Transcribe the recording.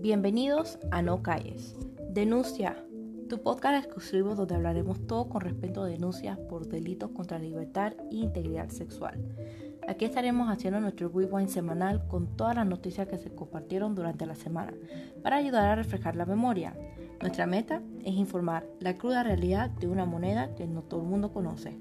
Bienvenidos a No Calles. Denuncia, tu podcast exclusivo donde hablaremos todo con respecto a denuncias por delitos contra la libertad e integridad sexual. Aquí estaremos haciendo nuestro rewind semanal con todas las noticias que se compartieron durante la semana para ayudar a reflejar la memoria. Nuestra meta es informar la cruda realidad de una moneda que no todo el mundo conoce.